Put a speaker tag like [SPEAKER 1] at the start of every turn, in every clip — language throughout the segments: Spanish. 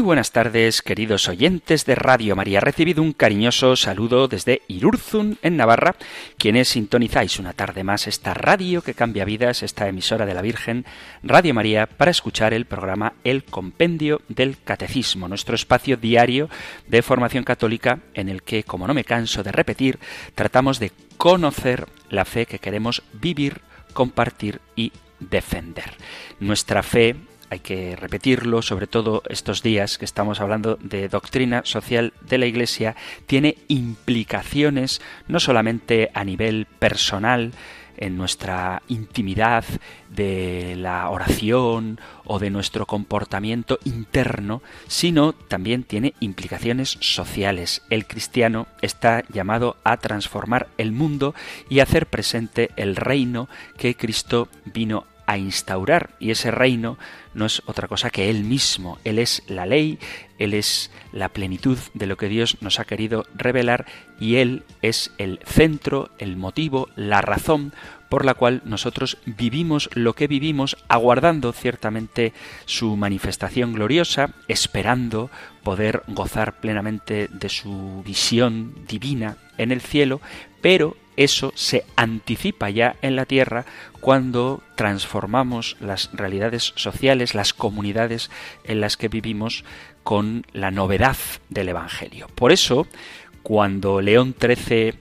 [SPEAKER 1] Muy buenas tardes, queridos oyentes de Radio María. Recibido un cariñoso saludo desde Irurzun, en Navarra, quienes sintonizáis una tarde más esta radio que cambia vidas, esta emisora de la Virgen, Radio María, para escuchar el programa El Compendio del Catecismo, nuestro espacio diario de formación católica en el que, como no me canso de repetir, tratamos de conocer la fe que queremos vivir, compartir y defender. Nuestra fe hay que repetirlo, sobre todo estos días que estamos hablando de doctrina social de la Iglesia, tiene implicaciones no solamente a nivel personal, en nuestra intimidad de la oración o de nuestro comportamiento interno, sino también tiene implicaciones sociales. El cristiano está llamado a transformar el mundo y hacer presente el reino que Cristo vino a instaurar y ese reino no es otra cosa que Él mismo. Él es la ley, Él es la plenitud de lo que Dios nos ha querido revelar y Él es el centro, el motivo, la razón por la cual nosotros vivimos lo que vivimos, aguardando ciertamente su manifestación gloriosa, esperando poder gozar plenamente de su visión divina en el cielo, pero eso se anticipa ya en la tierra cuando transformamos las realidades sociales, las comunidades en las que vivimos con la novedad del Evangelio. Por eso, cuando León XIII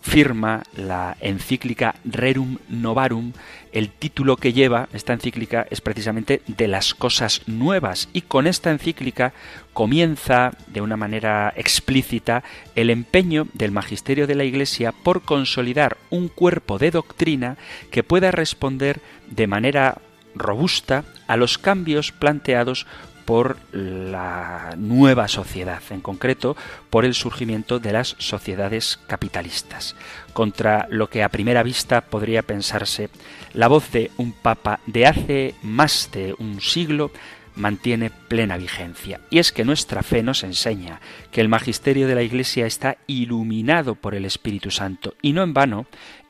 [SPEAKER 1] firma la encíclica Rerum Novarum, el título que lleva esta encíclica es precisamente de las cosas nuevas y con esta encíclica comienza de una manera explícita el empeño del magisterio de la Iglesia por consolidar un cuerpo de doctrina que pueda responder de manera robusta a los cambios planteados por la nueva sociedad, en concreto por el surgimiento de las sociedades capitalistas. Contra lo que a primera vista podría pensarse, la voz de un papa de hace más de un siglo mantiene plena vigencia. Y es que nuestra fe nos enseña que el magisterio de la Iglesia está iluminado por el Espíritu Santo y no en vano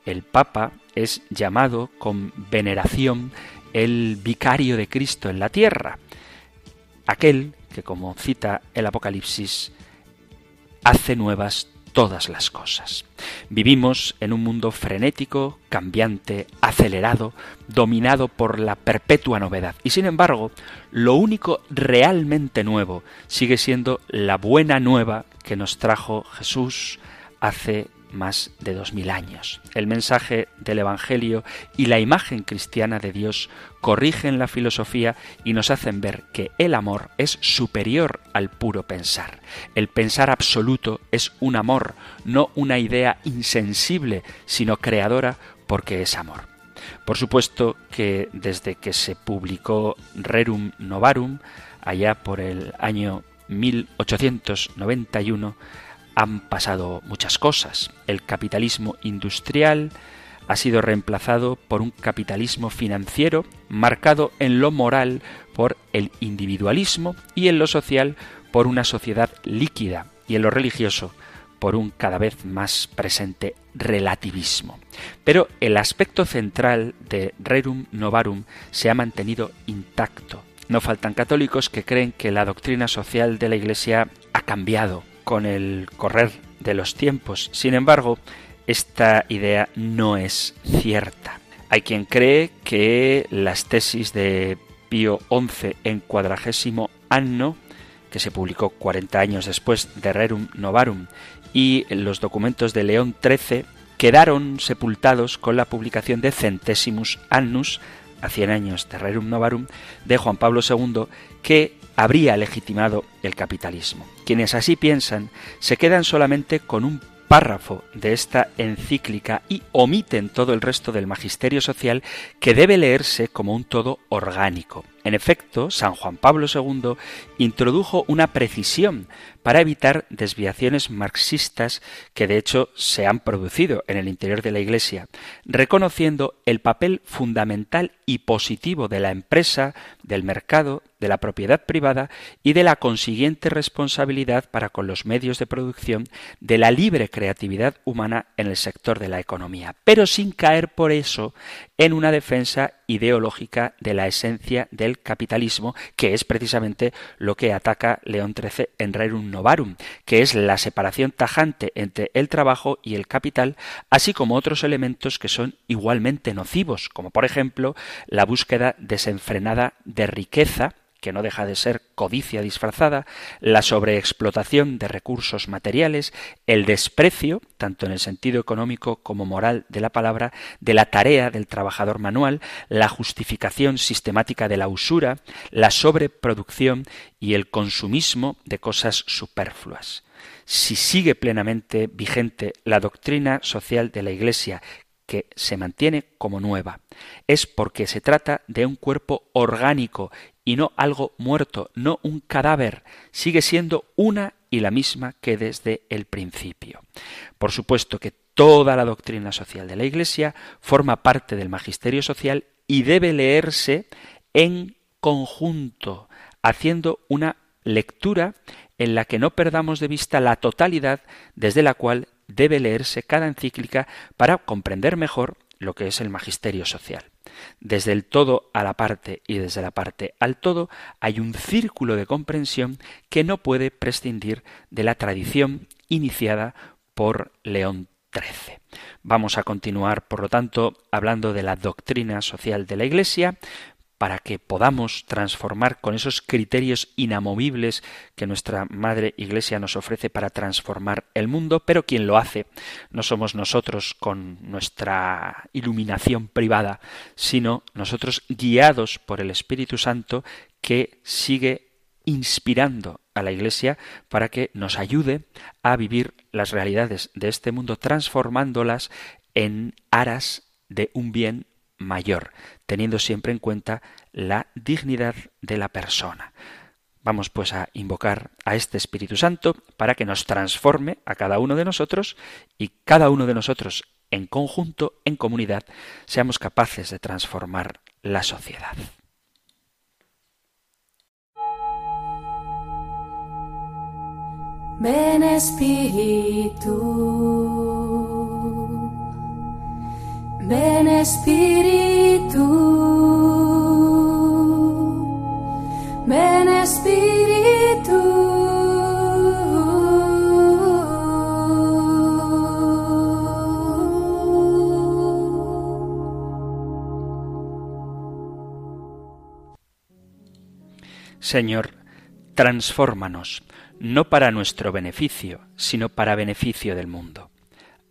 [SPEAKER 1] el Papa es llamado con veneración el vicario de Cristo en la tierra aquel que, como cita el Apocalipsis, hace nuevas todas las cosas. Vivimos en un mundo frenético, cambiante, acelerado, dominado por la perpetua novedad. Y sin embargo, lo único realmente nuevo sigue siendo la buena nueva que nos trajo Jesús hace más de dos mil años. El mensaje del Evangelio y la imagen cristiana de Dios corrigen la filosofía y nos hacen ver que el amor es superior al puro pensar. El pensar absoluto es un amor, no una idea insensible, sino creadora porque es amor. Por supuesto que desde que se publicó Rerum Novarum, allá por el año 1891, han pasado muchas cosas. El capitalismo industrial ha sido reemplazado por un capitalismo financiero marcado en lo moral por el individualismo y en lo social por una sociedad líquida y en lo religioso por un cada vez más presente relativismo. Pero el aspecto central de Rerum Novarum se ha mantenido intacto. No faltan católicos que creen que la doctrina social de la Iglesia ha cambiado, con el correr de los tiempos. Sin embargo, esta idea no es cierta. Hay quien cree que las tesis de Pío XI en cuadragésimo anno, que se publicó 40 años después de Rerum Novarum, y los documentos de León XIII quedaron sepultados con la publicación de Centésimus Annus, a 100 años de Rerum Novarum, de Juan Pablo II, que habría legitimado el capitalismo. Quienes así piensan se quedan solamente con un párrafo de esta encíclica y omiten todo el resto del magisterio social que debe leerse como un todo orgánico. En efecto, San Juan Pablo II introdujo una precisión para evitar desviaciones marxistas que de hecho se han producido en el interior de la Iglesia, reconociendo el papel fundamental y positivo de la empresa, del mercado, de la propiedad privada y de la consiguiente responsabilidad para con los medios de producción de la libre creatividad humana en el sector de la economía, pero sin caer por eso en una defensa ideológica de la esencia del capitalismo, que es precisamente lo que ataca León XIII en Rerum Novarum, que es la separación tajante entre el trabajo y el capital, así como otros elementos que son igualmente nocivos, como por ejemplo la búsqueda desenfrenada de riqueza, que no deja de ser codicia disfrazada, la sobreexplotación de recursos materiales, el desprecio, tanto en el sentido económico como moral de la palabra, de la tarea del trabajador manual, la justificación sistemática de la usura, la sobreproducción y el consumismo de cosas superfluas. Si sigue plenamente vigente la doctrina social de la Iglesia, que se mantiene como nueva. Es porque se trata de un cuerpo orgánico y no algo muerto, no un cadáver. Sigue siendo una y la misma que desde el principio. Por supuesto que toda la doctrina social de la Iglesia forma parte del magisterio social y debe leerse en conjunto, haciendo una lectura en la que no perdamos de vista la totalidad desde la cual debe leerse cada encíclica para comprender mejor lo que es el magisterio social. Desde el todo a la parte y desde la parte al todo hay un círculo de comprensión que no puede prescindir de la tradición iniciada por León XIII. Vamos a continuar, por lo tanto, hablando de la doctrina social de la Iglesia, para que podamos transformar con esos criterios inamovibles que nuestra Madre Iglesia nos ofrece para transformar el mundo, pero quien lo hace no somos nosotros con nuestra iluminación privada, sino nosotros guiados por el Espíritu Santo que sigue inspirando a la Iglesia para que nos ayude a vivir las realidades de este mundo transformándolas en aras de un bien mayor, teniendo siempre en cuenta la dignidad de la persona. Vamos pues a invocar a este Espíritu Santo para que nos transforme a cada uno de nosotros y cada uno de nosotros en conjunto, en comunidad, seamos capaces de transformar la sociedad.
[SPEAKER 2] Ven Espíritu. Ven Espíritu, ven Espíritu.
[SPEAKER 1] Señor, transfórmanos, no para nuestro beneficio, sino para beneficio del mundo.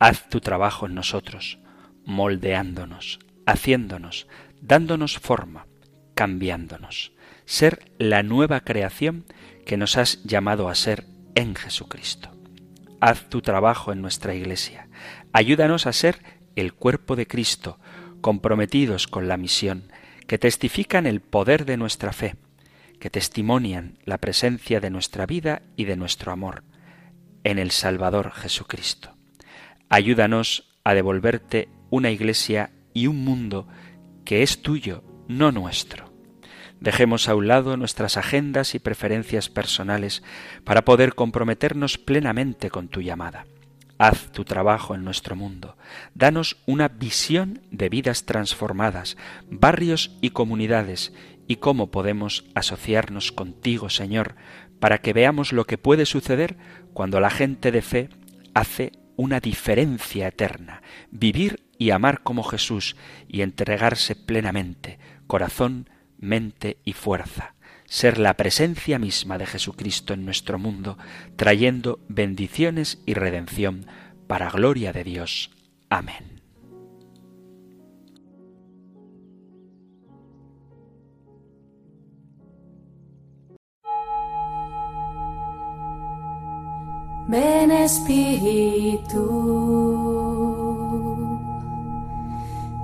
[SPEAKER 1] Haz tu trabajo en nosotros moldeándonos, haciéndonos, dándonos forma, cambiándonos, ser la nueva creación que nos has llamado a ser en Jesucristo. Haz tu trabajo en nuestra Iglesia. Ayúdanos a ser el cuerpo de Cristo, comprometidos con la misión, que testifican el poder de nuestra fe, que testimonian la presencia de nuestra vida y de nuestro amor en el Salvador Jesucristo. Ayúdanos a devolverte una iglesia y un mundo que es tuyo, no nuestro. Dejemos a un lado nuestras agendas y preferencias personales para poder comprometernos plenamente con tu llamada. Haz tu trabajo en nuestro mundo. Danos una visión de vidas transformadas, barrios y comunidades, y cómo podemos asociarnos contigo, Señor, para que veamos lo que puede suceder cuando la gente de fe hace una diferencia eterna, vivir y amar como Jesús y entregarse plenamente, corazón, mente y fuerza, ser la presencia misma de Jesucristo en nuestro mundo, trayendo bendiciones y redención para gloria de Dios. Amén.
[SPEAKER 2] Ven Espíritu,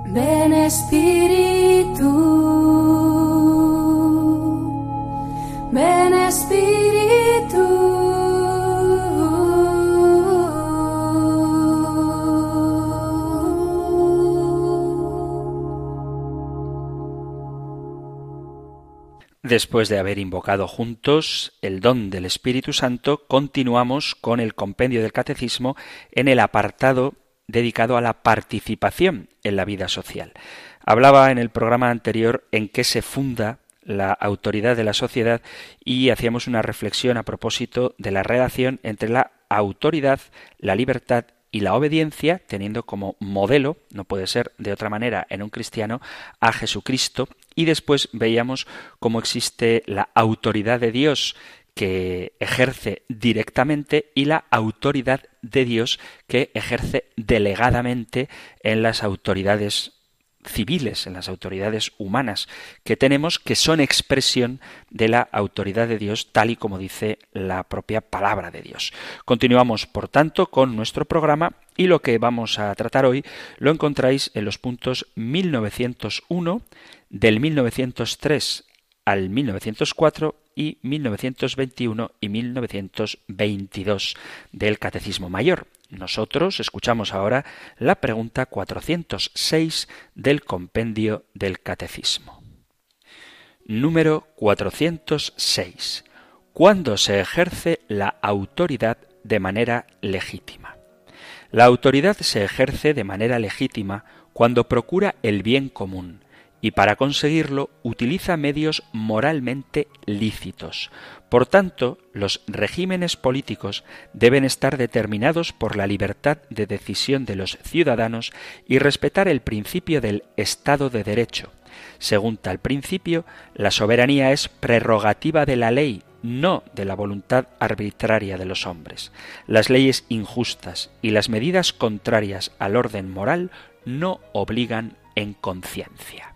[SPEAKER 2] ven Espíritu,
[SPEAKER 1] Después de haber invocado juntos el don del Espíritu Santo, continuamos con el compendio del Catecismo en el apartado dedicado a la participación en la vida social. Hablaba en el programa anterior en qué se funda la autoridad de la sociedad y hacíamos una reflexión a propósito de la relación entre la autoridad, la libertad y la obediencia, teniendo como modelo, no puede ser de otra manera en un cristiano, a Jesucristo y después veíamos cómo existe la autoridad de Dios que ejerce directamente y la autoridad de Dios que ejerce delegadamente en las autoridades civiles, en las autoridades humanas que tenemos, que son expresión de la autoridad de Dios, tal y como dice la propia palabra de Dios. Continuamos, por tanto, con nuestro programa y lo que vamos a tratar hoy lo encontráis en los puntos 1901, del 1903 al 1904 y 1921 y 1922 del Catecismo Mayor. Nosotros escuchamos ahora la pregunta 406 del compendio del Catecismo. Número 406. ¿Cuándo se ejerce la autoridad de manera legítima? La autoridad se ejerce de manera legítima cuando procura el bien común, y para conseguirlo utiliza medios moralmente lícitos. Por tanto, los regímenes políticos deben estar determinados por la libertad de decisión de los ciudadanos y respetar el principio del Estado de Derecho. Según tal principio, la soberanía es prerrogativa de la ley, no de la voluntad arbitraria de los hombres. Las leyes injustas y las medidas contrarias al orden moral no obligan en conciencia.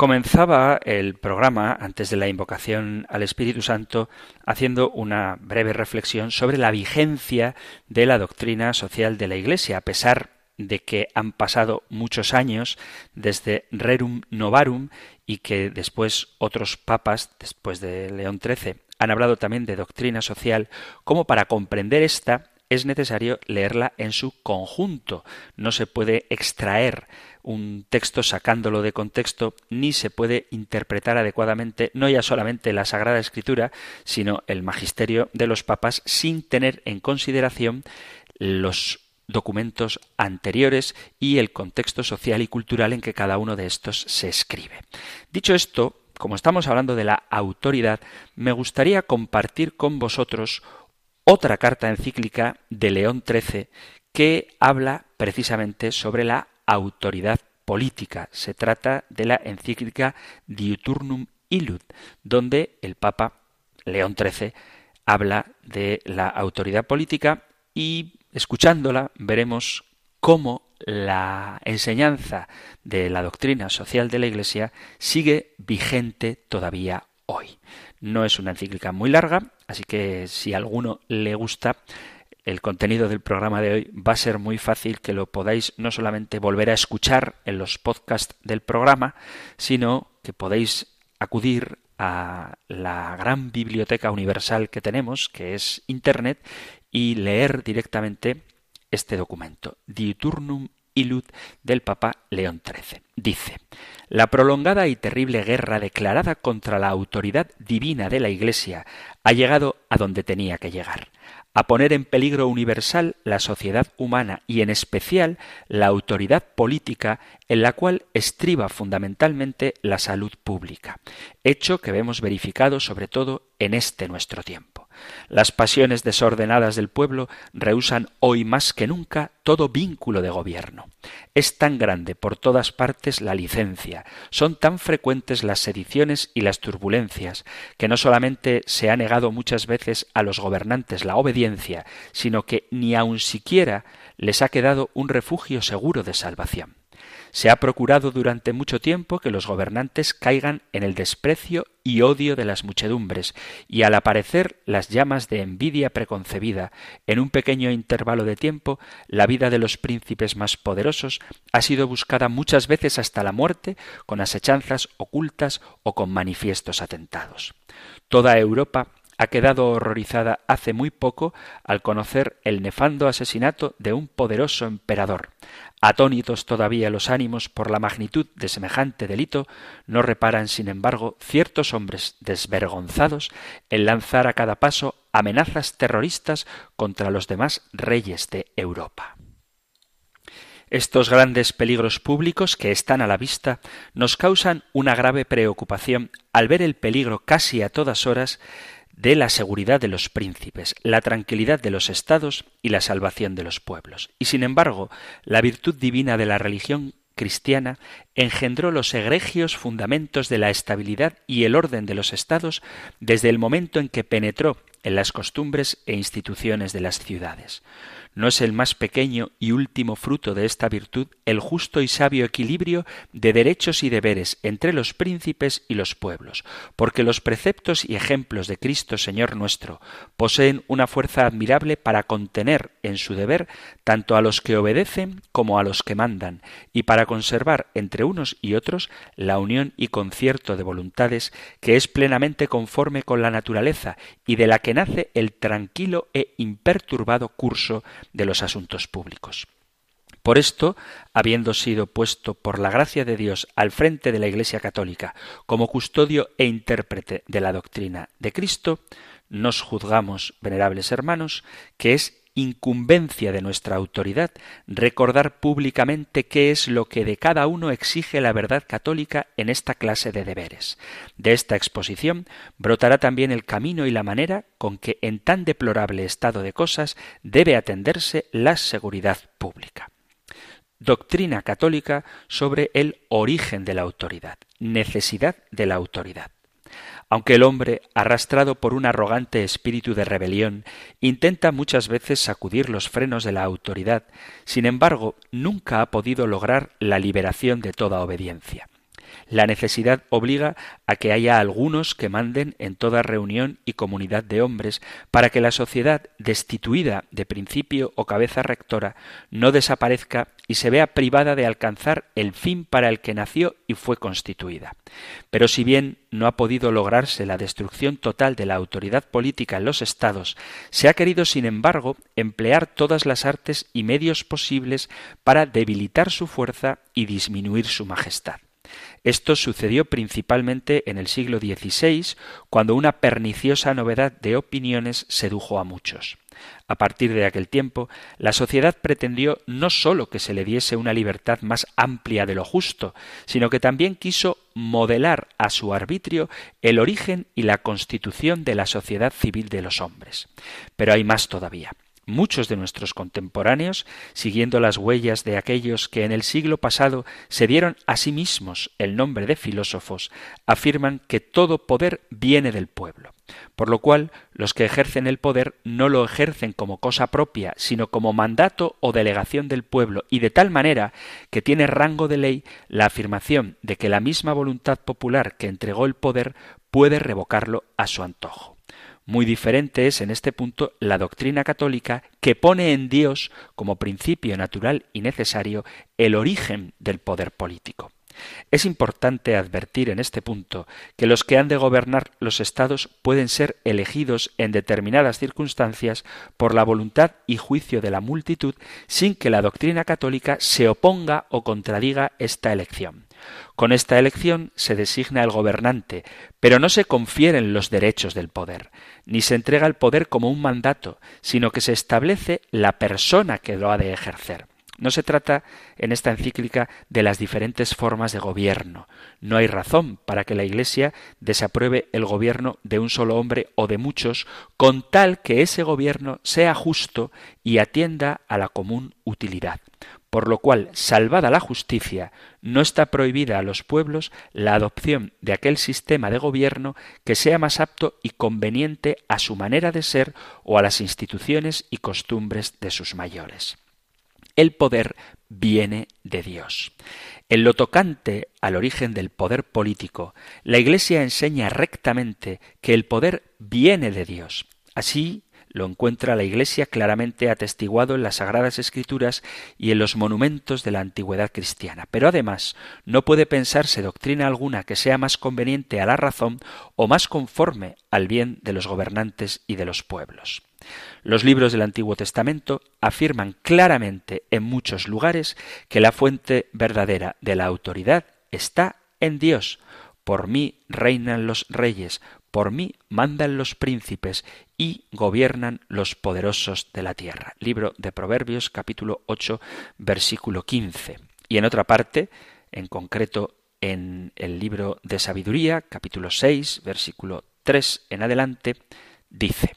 [SPEAKER 1] Comenzaba el programa, antes de la invocación al Espíritu Santo, haciendo una breve reflexión sobre la vigencia de la doctrina social de la Iglesia, a pesar de que han pasado muchos años desde Rerum Novarum y que después otros papas, después de León XIII, han hablado también de doctrina social, como para comprender esta es necesario leerla en su conjunto. No se puede extraer un texto sacándolo de contexto, ni se puede interpretar adecuadamente no ya solamente la Sagrada Escritura, sino el magisterio de los papas sin tener en consideración los documentos anteriores y el contexto social y cultural en que cada uno de estos se escribe. Dicho esto, como estamos hablando de la autoridad, me gustaría compartir con vosotros otra carta encíclica de León XIII que habla precisamente sobre la autoridad política. Se trata de la encíclica Diuturnum Illud, donde el Papa León XIII habla de la autoridad política y escuchándola veremos cómo la enseñanza de la doctrina social de la Iglesia sigue vigente todavía hoy. No es una encíclica muy larga, así que si a alguno le gusta, el contenido del programa de hoy va a ser muy fácil que lo podáis no solamente volver a escuchar en los podcasts del programa, sino que podéis acudir a la gran biblioteca universal que tenemos, que es Internet, y leer directamente este documento, Diuturnum Illud del Papa León XIII. Dice, la prolongada y terrible guerra declarada contra la autoridad divina de la Iglesia ha llegado a donde tenía que llegar a poner en peligro universal la sociedad humana y en especial la autoridad política en la cual estriba fundamentalmente la salud pública, hecho que vemos verificado sobre todo en este nuestro tiempo. Las pasiones desordenadas del pueblo rehusan hoy más que nunca todo vínculo de gobierno. Es tan grande por todas partes la licencia, son tan frecuentes las sediciones y las turbulencias, que no solamente se ha negado muchas veces a los gobernantes la obediencia, sino que ni aun siquiera les ha quedado un refugio seguro de salvación. Se ha procurado durante mucho tiempo que los gobernantes caigan en el desprecio y odio de las muchedumbres, y al aparecer las llamas de envidia preconcebida, en un pequeño intervalo de tiempo, la vida de los príncipes más poderosos ha sido buscada muchas veces hasta la muerte con asechanzas ocultas o con manifiestos atentados. Toda Europa ha quedado horrorizada hace muy poco al conocer el nefando asesinato de un poderoso emperador. Atónitos todavía los ánimos por la magnitud de semejante delito, no reparan, sin embargo, ciertos hombres desvergonzados en lanzar a cada paso amenazas terroristas contra los demás reyes de Europa. Estos grandes peligros públicos que están a la vista nos causan una grave preocupación al ver el peligro casi a todas horas de la seguridad de los príncipes, la tranquilidad de los estados y la salvación de los pueblos. Y sin embargo, la virtud divina de la religión cristiana engendró los egregios fundamentos de la estabilidad y el orden de los estados desde el momento en que penetró en las costumbres e instituciones de las ciudades. ¿No es el más pequeño y último fruto de esta virtud el justo y sabio equilibrio de derechos y deberes entre los príncipes y los pueblos? Porque los preceptos y ejemplos de Cristo Señor nuestro poseen una fuerza admirable para contener en su deber tanto a los que obedecen como a los que mandan, y para conservar entre unos y otros la unión y concierto de voluntades que es plenamente conforme con la naturaleza y de la que nace el tranquilo e imperturbado curso de los asuntos públicos. Por esto, habiendo sido puesto por la gracia de Dios al frente de la Iglesia católica como custodio e intérprete de la doctrina de Cristo, nos juzgamos, venerables hermanos, que es incumbencia de nuestra autoridad recordar públicamente qué es lo que de cada uno exige la verdad católica en esta clase de deberes. De esta exposición brotará también el camino y la manera con que en tan deplorable estado de cosas debe atenderse la seguridad pública. Doctrina católica sobre el origen de la autoridad, necesidad de la autoridad. Aunque el hombre, arrastrado por un arrogante espíritu de rebelión, intenta muchas veces sacudir los frenos de la autoridad, sin embargo, nunca ha podido lograr la liberación de toda obediencia. La necesidad obliga a que haya algunos que manden en toda reunión y comunidad de hombres para que la sociedad, destituida de principio o cabeza rectora, no desaparezca y se vea privada de alcanzar el fin para el que nació y fue constituida. Pero si bien no ha podido lograrse la destrucción total de la autoridad política en los estados, se ha querido, sin embargo, emplear todas las artes y medios posibles para debilitar su fuerza y disminuir su majestad. Esto sucedió principalmente en el siglo XVI, cuando una perniciosa novedad de opiniones sedujo a muchos. A partir de aquel tiempo, la sociedad pretendió no sólo que se le diese una libertad más amplia de lo justo, sino que también quiso modelar a su arbitrio el origen y la constitución de la sociedad civil de los hombres. Pero hay más todavía. Muchos de nuestros contemporáneos, siguiendo las huellas de aquellos que en el siglo pasado se dieron a sí mismos el nombre de filósofos, afirman que todo poder viene del pueblo. Por lo cual, los que ejercen el poder no lo ejercen como cosa propia, sino como mandato o delegación del pueblo, y de tal manera que tiene rango de ley la afirmación de que la misma voluntad popular que entregó el poder puede revocarlo a su antojo. Muy diferente es en este punto la doctrina católica que pone en Dios como principio natural y necesario el origen del poder político. Es importante advertir en este punto que los que han de gobernar los estados pueden ser elegidos en determinadas circunstancias por la voluntad y juicio de la multitud sin que la doctrina católica se oponga o contradiga esta elección. Con esta elección se designa el gobernante, pero no se confieren los derechos del poder, ni se entrega el poder como un mandato, sino que se establece la persona que lo ha de ejercer. No se trata en esta encíclica de las diferentes formas de gobierno. No hay razón para que la Iglesia desapruebe el gobierno de un solo hombre o de muchos, con tal que ese gobierno sea justo y atienda a la común utilidad por lo cual, salvada la justicia, no está prohibida a los pueblos la adopción de aquel sistema de gobierno que sea más apto y conveniente a su manera de ser o a las instituciones y costumbres de sus mayores. el poder viene de Dios. En lo tocante al origen del poder político, la Iglesia enseña rectamente que el poder viene de Dios. Así lo encuentra la Iglesia claramente atestiguado en las Sagradas Escrituras y en los monumentos de la antigüedad cristiana. Pero además no puede pensarse doctrina alguna que sea más conveniente a la razón o más conforme al bien de los gobernantes y de los pueblos. Los libros del Antiguo Testamento afirman claramente en muchos lugares que la fuente verdadera de la autoridad está en Dios. Por mí reinan los reyes, por mí mandan los príncipes y gobiernan los poderosos de la tierra. Libro de Proverbios capítulo 8 versículo 15. Y en otra parte, en concreto en el libro de Sabiduría capítulo 6 versículo 3 en adelante, dice,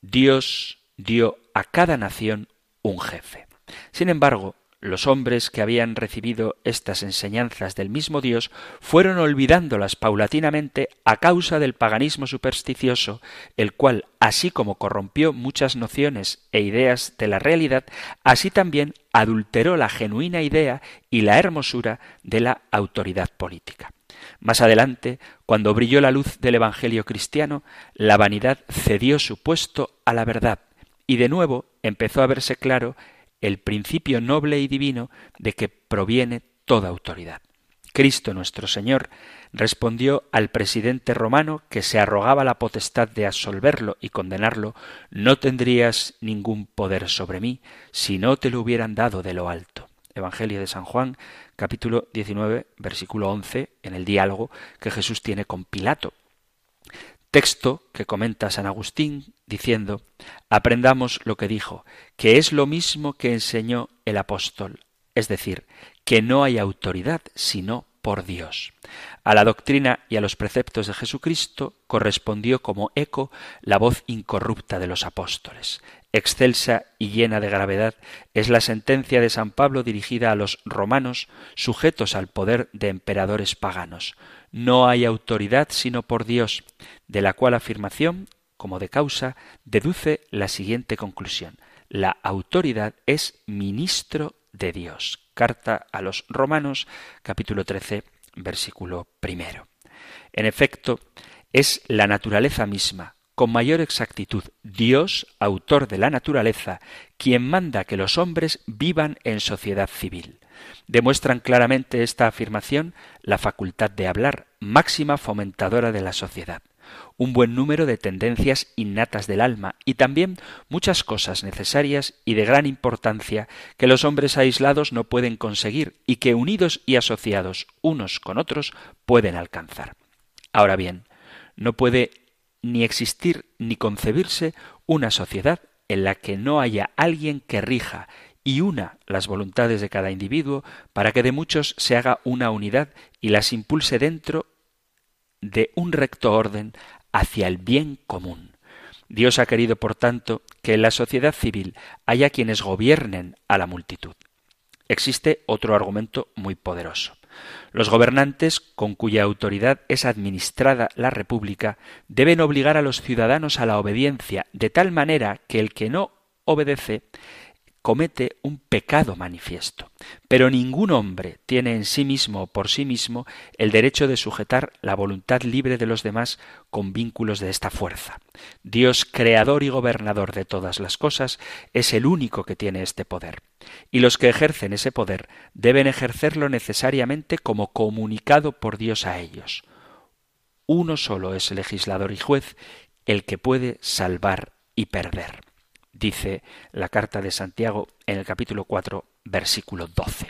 [SPEAKER 1] Dios dio a cada nación un jefe. Sin embargo, los hombres que habían recibido estas enseñanzas del mismo Dios fueron olvidándolas paulatinamente a causa del paganismo supersticioso, el cual, así como corrompió muchas nociones e ideas de la realidad, así también adulteró la genuina idea y la hermosura de la autoridad política. Más adelante, cuando brilló la luz del Evangelio cristiano, la vanidad cedió su puesto a la verdad, y de nuevo empezó a verse claro el principio noble y divino de que proviene toda autoridad. Cristo nuestro Señor respondió al presidente romano que se arrogaba la potestad de absolverlo y condenarlo, no tendrías ningún poder sobre mí si no te lo hubieran dado de lo alto. Evangelio de San Juan, capítulo 19, versículo 11, en el diálogo que Jesús tiene con Pilato. Texto que comenta San Agustín diciendo, aprendamos lo que dijo, que es lo mismo que enseñó el apóstol, es decir, que no hay autoridad sino por Dios. A la doctrina y a los preceptos de Jesucristo correspondió como eco la voz incorrupta de los apóstoles. Excelsa y llena de gravedad es la sentencia de San Pablo dirigida a los romanos sujetos al poder de emperadores paganos. No hay autoridad sino por Dios, de la cual afirmación, como de causa, deduce la siguiente conclusión. La autoridad es ministro de Dios. Carta a los Romanos, capítulo 13, versículo primero. En efecto, es la naturaleza misma, con mayor exactitud, Dios, autor de la naturaleza, quien manda que los hombres vivan en sociedad civil. Demuestran claramente esta afirmación la facultad de hablar, máxima fomentadora de la sociedad un buen número de tendencias innatas del alma y también muchas cosas necesarias y de gran importancia que los hombres aislados no pueden conseguir y que unidos y asociados unos con otros pueden alcanzar. Ahora bien, no puede ni existir ni concebirse una sociedad en la que no haya alguien que rija y una las voluntades de cada individuo para que de muchos se haga una unidad y las impulse dentro de un recto orden hacia el bien común. Dios ha querido, por tanto, que en la sociedad civil haya quienes gobiernen a la multitud. Existe otro argumento muy poderoso. Los gobernantes, con cuya autoridad es administrada la República, deben obligar a los ciudadanos a la obediencia, de tal manera que el que no obedece comete un pecado manifiesto. Pero ningún hombre tiene en sí mismo o por sí mismo el derecho de sujetar la voluntad libre de los demás con vínculos de esta fuerza. Dios, creador y gobernador de todas las cosas, es el único que tiene este poder. Y los que ejercen ese poder deben ejercerlo necesariamente como comunicado por Dios a ellos. Uno solo es legislador y juez, el que puede salvar y perder dice la carta de Santiago en el capítulo 4, versículo 12.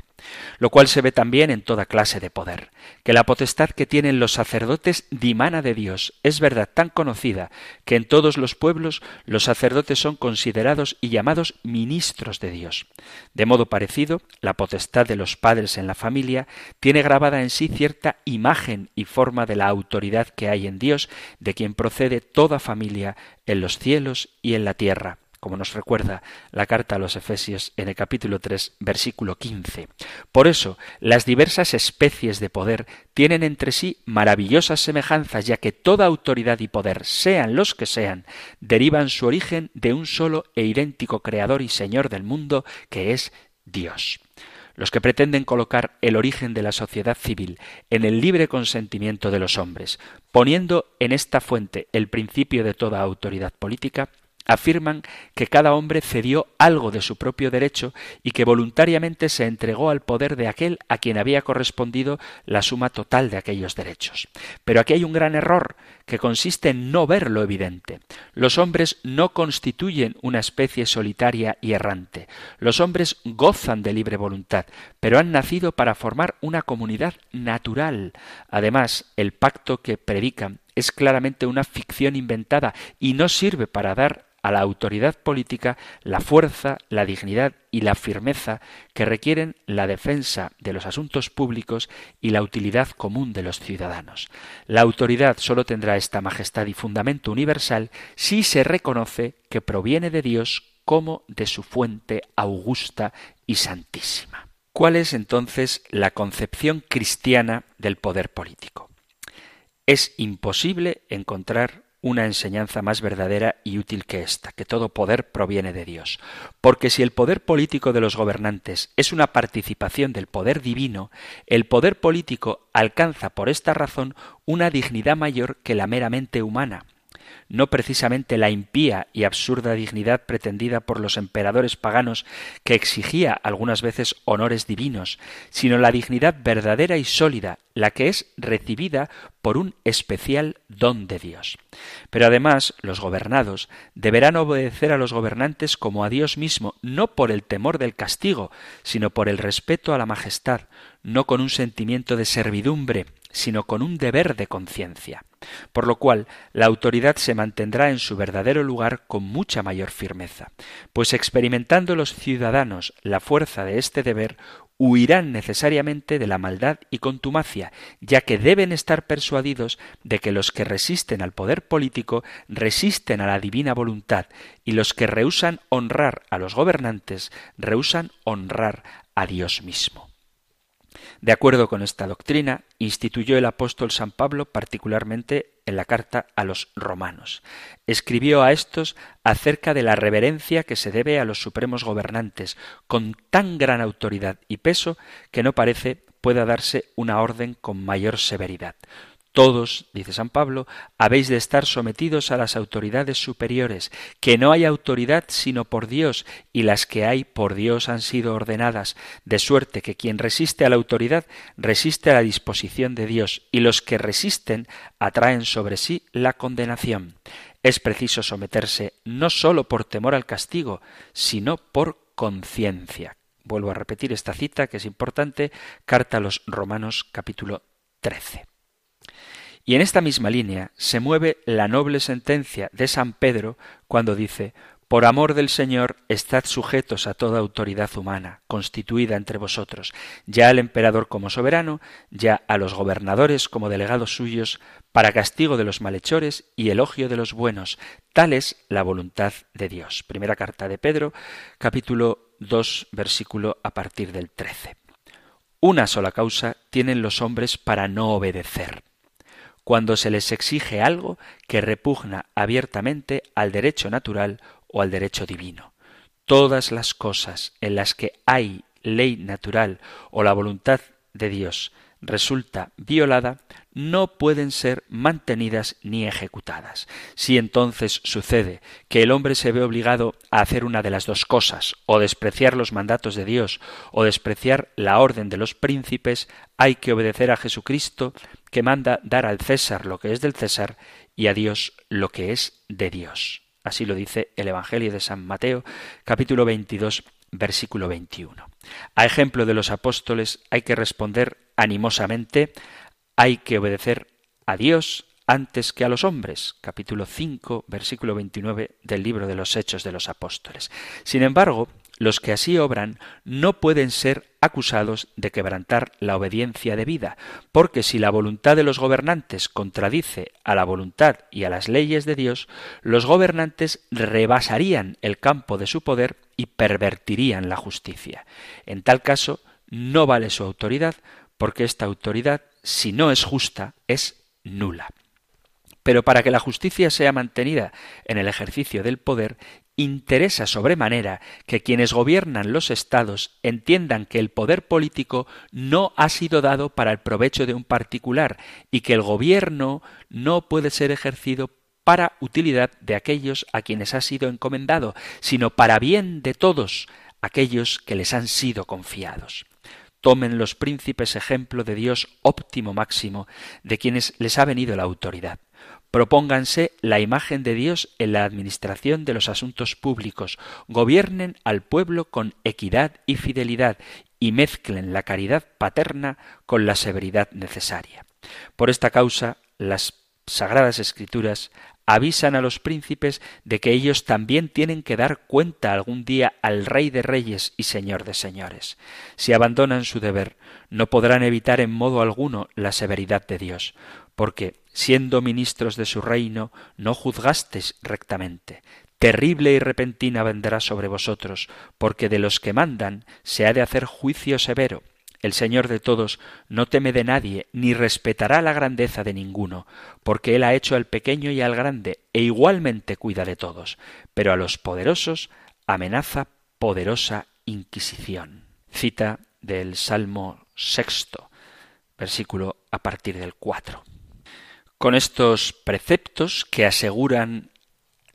[SPEAKER 1] Lo cual se ve también en toda clase de poder, que la potestad que tienen los sacerdotes dimana de Dios es verdad tan conocida que en todos los pueblos los sacerdotes son considerados y llamados ministros de Dios. De modo parecido, la potestad de los padres en la familia tiene grabada en sí cierta imagen y forma de la autoridad que hay en Dios, de quien procede toda familia en los cielos y en la tierra como nos recuerda la carta a los Efesios en el capítulo 3, versículo 15. Por eso, las diversas especies de poder tienen entre sí maravillosas semejanzas, ya que toda autoridad y poder, sean los que sean, derivan su origen de un solo e idéntico Creador y Señor del mundo, que es Dios. Los que pretenden colocar el origen de la sociedad civil en el libre consentimiento de los hombres, poniendo en esta fuente el principio de toda autoridad política, afirman que cada hombre cedió algo de su propio derecho y que voluntariamente se entregó al poder de aquel a quien había correspondido la suma total de aquellos derechos. Pero aquí hay un gran error, que consiste en no ver lo evidente. Los hombres no constituyen una especie solitaria y errante. Los hombres gozan de libre voluntad, pero han nacido para formar una comunidad natural. Además, el pacto que predican es claramente una ficción inventada y no sirve para dar a la autoridad política la fuerza, la dignidad y la firmeza que requieren la defensa de los asuntos públicos y la utilidad común de los ciudadanos. La autoridad sólo tendrá esta majestad y fundamento universal si se reconoce que proviene de Dios como de su fuente augusta y santísima. ¿Cuál es entonces la concepción cristiana del poder político? Es imposible encontrar una enseñanza más verdadera y útil que esta, que todo poder proviene de Dios. Porque si el poder político de los gobernantes es una participación del poder divino, el poder político alcanza por esta razón una dignidad mayor que la meramente humana, no precisamente la impía y absurda dignidad pretendida por los emperadores paganos que exigía algunas veces honores divinos, sino la dignidad verdadera y sólida, la que es recibida por un especial don de Dios. Pero además los gobernados deberán obedecer a los gobernantes como a Dios mismo, no por el temor del castigo, sino por el respeto a la majestad, no con un sentimiento de servidumbre, sino con un deber de conciencia. Por lo cual la autoridad se mantendrá en su verdadero lugar con mucha mayor firmeza, pues experimentando los ciudadanos la fuerza de este deber, huirán necesariamente de la maldad y contumacia, ya que deben estar persuadidos de que los que resisten al poder político resisten a la divina voluntad, y los que rehusan honrar a los gobernantes rehusan honrar a Dios mismo. De acuerdo con esta doctrina, instituyó el apóstol San Pablo particularmente en la carta a los romanos. Escribió a estos acerca de la reverencia que se debe a los supremos gobernantes, con tan gran autoridad y peso que no parece pueda darse una orden con mayor severidad. Todos, dice San Pablo, habéis de estar sometidos a las autoridades superiores, que no hay autoridad sino por Dios, y las que hay por Dios han sido ordenadas, de suerte que quien resiste a la autoridad resiste a la disposición de Dios, y los que resisten atraen sobre sí la condenación. Es preciso someterse no sólo por temor al castigo, sino por conciencia. Vuelvo a repetir esta cita que es importante, carta a los Romanos capítulo 13. Y en esta misma línea se mueve la noble sentencia de San Pedro cuando dice Por amor del Señor, estad sujetos a toda autoridad humana, constituida entre vosotros, ya al emperador como soberano, ya a los gobernadores como delegados suyos, para castigo de los malhechores y elogio de los buenos. Tal es la voluntad de Dios. Primera carta de Pedro, capítulo 2, versículo a partir del 13. Una sola causa tienen los hombres para no obedecer cuando se les exige algo que repugna abiertamente al derecho natural o al derecho divino. Todas las cosas en las que hay ley natural o la voluntad de Dios resulta violada, no pueden ser mantenidas ni ejecutadas. Si entonces sucede que el hombre se ve obligado a hacer una de las dos cosas, o despreciar los mandatos de Dios, o despreciar la orden de los príncipes, hay que obedecer a Jesucristo, que manda dar al César lo que es del César y a Dios lo que es de Dios. Así lo dice el Evangelio de San Mateo, capítulo 22, versículo 21. A ejemplo de los apóstoles hay que responder animosamente, hay que obedecer a Dios antes que a los hombres. Capítulo 5, versículo 29 del libro de los Hechos de los Apóstoles. Sin embargo, los que así obran no pueden ser acusados de quebrantar la obediencia debida, porque si la voluntad de los gobernantes contradice a la voluntad y a las leyes de Dios, los gobernantes rebasarían el campo de su poder y pervertirían la justicia. En tal caso, no vale su autoridad, porque esta autoridad, si no es justa, es nula. Pero para que la justicia sea mantenida en el ejercicio del poder, interesa sobremanera que quienes gobiernan los estados entiendan que el poder político no ha sido dado para el provecho de un particular y que el gobierno no puede ser ejercido para utilidad de aquellos a quienes ha sido encomendado, sino para bien de todos aquellos que les han sido confiados. Tomen los príncipes ejemplo de Dios óptimo máximo, de quienes les ha venido la autoridad. Propónganse la imagen de Dios en la administración de los asuntos públicos, gobiernen al pueblo con equidad y fidelidad y mezclen la caridad paterna con la severidad necesaria. Por esta causa, las sagradas escrituras avisan a los príncipes de que ellos también tienen que dar cuenta algún día al Rey de Reyes y Señor de Señores. Si abandonan su deber, no podrán evitar en modo alguno la severidad de Dios, porque, siendo ministros de su reino, no juzgastes rectamente. Terrible y repentina vendrá sobre vosotros, porque de los que mandan se ha de hacer juicio severo. El Señor de todos no teme de nadie, ni respetará la grandeza de ninguno, porque Él ha hecho al pequeño y al grande, e igualmente cuida de todos, pero a los poderosos amenaza poderosa inquisición. Cita del Salmo sexto, versículo a partir del cuatro. Con estos preceptos que aseguran